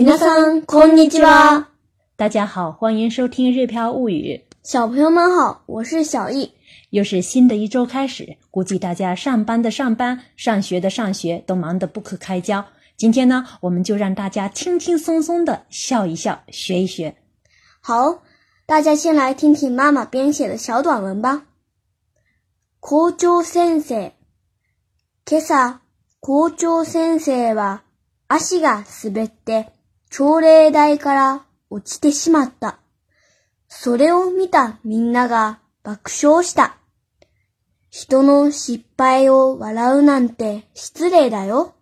大家好，欢迎收听《日票物语》。小朋友们好，我是小易。又是新的一周开始，估计大家上班的上班，上学的上学，都忙得不可开交。今天呢，我们就让大家轻轻松松的笑一笑，学一学。好，大家先来听听妈妈编写的小短文吧。校長先生，今朝校長先生は足が滑って。朝礼台から落ちてしまった。それを見たみんなが爆笑した。人の失敗を笑うなんて失礼だよ。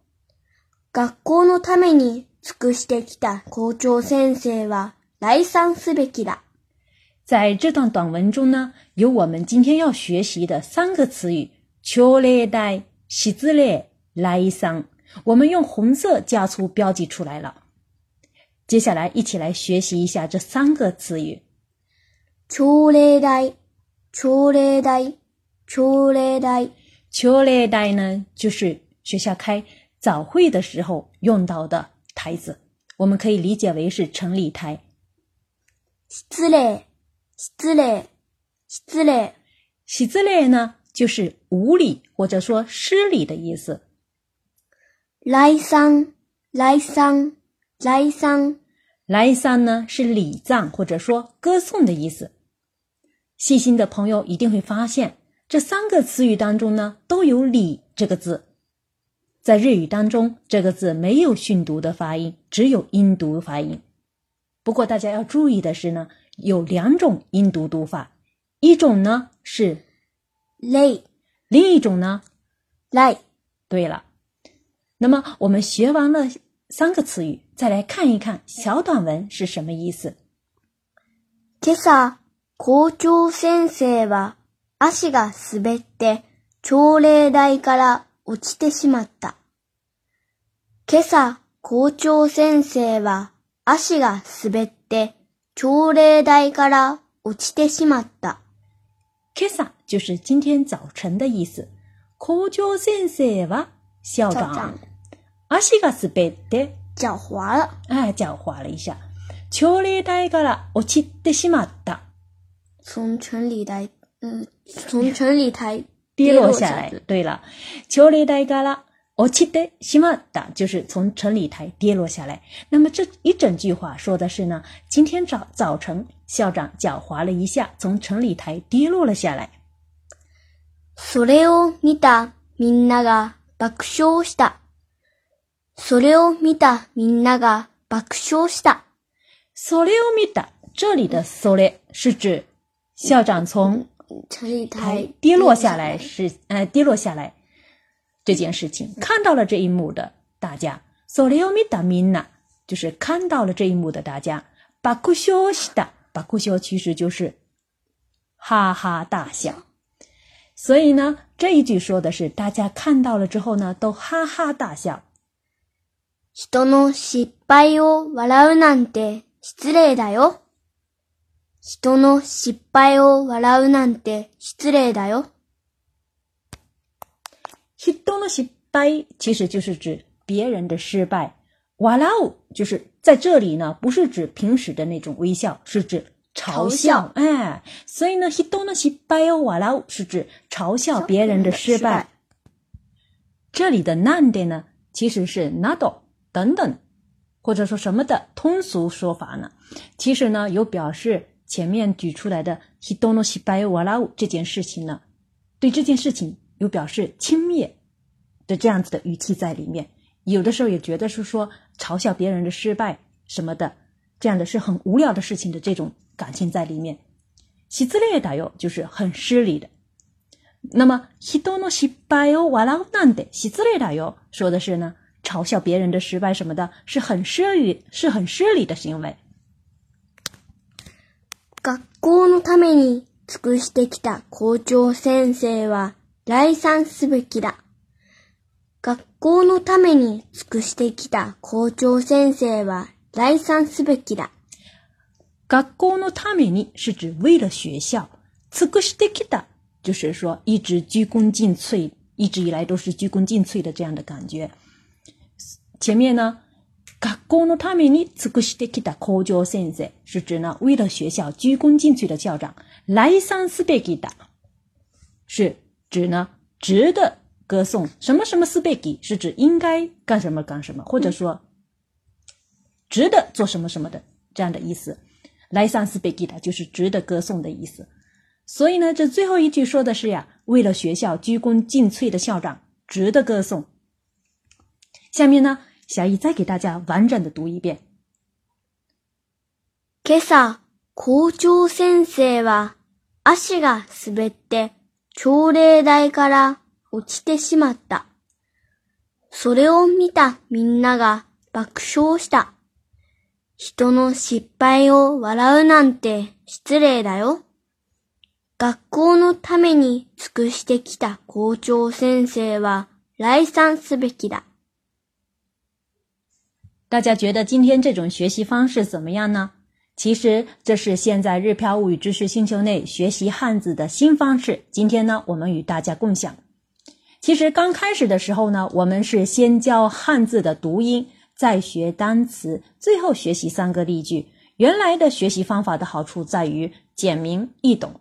学校のために尽くしてきた校長先生は来賛すべきだ。在这段短文中呢，有我们今天要学习的三个词语：朝礼台、失礼、来賛。我们用红色加粗标记出来了。接下来，一起来学习一下这三个词语：朝礼台、朝礼台、朝礼台。朝礼台呢，就是学校开早会的时候用到的台子，我们可以理解为是成礼台。失礼、失礼、失礼。失礼呢，就是无礼或者说失礼的意思。来丧、来丧。来丧，来丧呢是礼葬或者说歌颂的意思。细心的朋友一定会发现，这三个词语当中呢都有“礼”这个字。在日语当中，这个字没有训读的发音，只有音读发音。不过大家要注意的是呢，有两种音读读法，一种呢是 “lay”，另一种呢 l 对了，那么我们学完了。三个词语，再来看一看小短文是什么意思。今朝，校长先生是脚滑，从讲台摔下来。今朝，校长先生是脚滑，从讲台摔下来。今朝就是今天早晨的意思。校长先生是校长。足滑了，啊，脚滑了一下。城礼台から落てしまっ从城里台，嗯，从城里台跌落下来。对了，城里台から我ちてしまった，就是从城里台跌落下来。那么这一整句话说的是呢，今天早早晨，校长脚滑了一下，从城里台跌落了下来。それを見たみんなが爆笑した。それを見たみんなが爆笑した。それを見た这里的それ是指校长从台跌落下来，是呃跌落下来这件事情。看到了这一幕的大家，それを見たみんな就是看到了这一幕的大家。爆笑した，爆笑其实就是哈哈大笑。所以呢，这一句说的是大家看到了之后呢，都哈哈大笑。人の失敗を笑うなんて失礼だよ。人の失敗を笑うなんて失礼だよ。人の失敗其实就是指别人的失败。笑う就是在这里呢，不是指平时的那种微笑，是指嘲笑。哎，所以呢，人の失敗を笑う是指嘲笑别人的失败。这里的なんで呢，其实是など。等等，或者说什么的通俗说法呢？其实呢，有表示前面举出来的“ヒトの失敗を笑う”这件事情呢，对这件事情有表示轻蔑的这样子的语气在里面。有的时候也觉得是说嘲笑别人的失败什么的，这样的是很无聊的事情的这种感情在里面。失列打哟，就是很失礼的。那么“ヒトの失敗を笑うなんて”失礼だよ，说的是呢。嘲笑别人的失败什么的，是很失语、是很失礼的行为。学校のために尽くしてきた校長先生は来参すべきだ。学校のために尽くしてきた校長先生は来参すべきだ。学校のために是指为了学校，尽くしてきた就是说一直鞠躬尽瘁，一直以来都是鞠躬尽瘁的这样的感觉。前面呢，学校のために尽くしてきた校長先生是指呢，为了学校鞠躬尽瘁的校长。来三すべきだ是指呢，值得歌颂。什么什么すべき是指应该干什么干什么，或者说值得做什么什么的这样的意思。来三すべきだ就是值得歌颂的意思。所以呢，这最后一句说的是呀，为了学校鞠躬尽瘁的校长值得歌颂。下面呢。小易再给大家完整的读一遍。今朝、校長先生は足が滑って朝礼台から落ちてしまった。それを見たみんなが爆笑した。人の失敗を笑うなんて失礼だよ。学校のために尽くしてきた校長先生は来賛すべきだ。大家觉得今天这种学习方式怎么样呢？其实这是现在日漂物语知识星球内学习汉字的新方式。今天呢，我们与大家共享。其实刚开始的时候呢，我们是先教汉字的读音，再学单词，最后学习三个例句。原来的学习方法的好处在于简明易懂。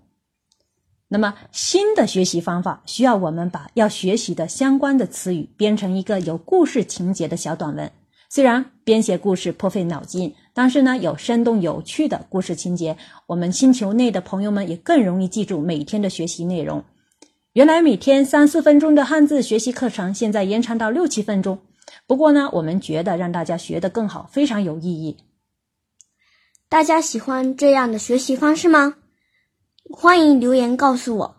那么新的学习方法需要我们把要学习的相关的词语编成一个有故事情节的小短文。虽然编写故事颇费脑筋，但是呢，有生动有趣的故事情节，我们星球内的朋友们也更容易记住每天的学习内容。原来每天三四分钟的汉字学习课程，现在延长到六七分钟。不过呢，我们觉得让大家学得更好，非常有意义。大家喜欢这样的学习方式吗？欢迎留言告诉我。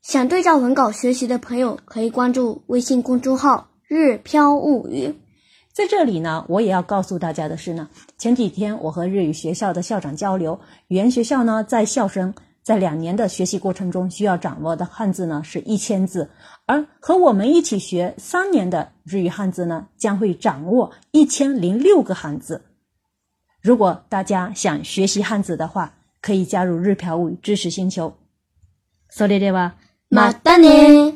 想对照文稿学习的朋友，可以关注微信公众号“日飘物语”。在这里呢，我也要告诉大家的是呢，前几天我和日语学校的校长交流，语言学校呢在校生在两年的学习过程中需要掌握的汉字呢是一千字，而和我们一起学三年的日语汉字呢将会掌握一千零六个汉字。如果大家想学习汉字的话，可以加入日漂物知识星球。So l i またね。e a m a a n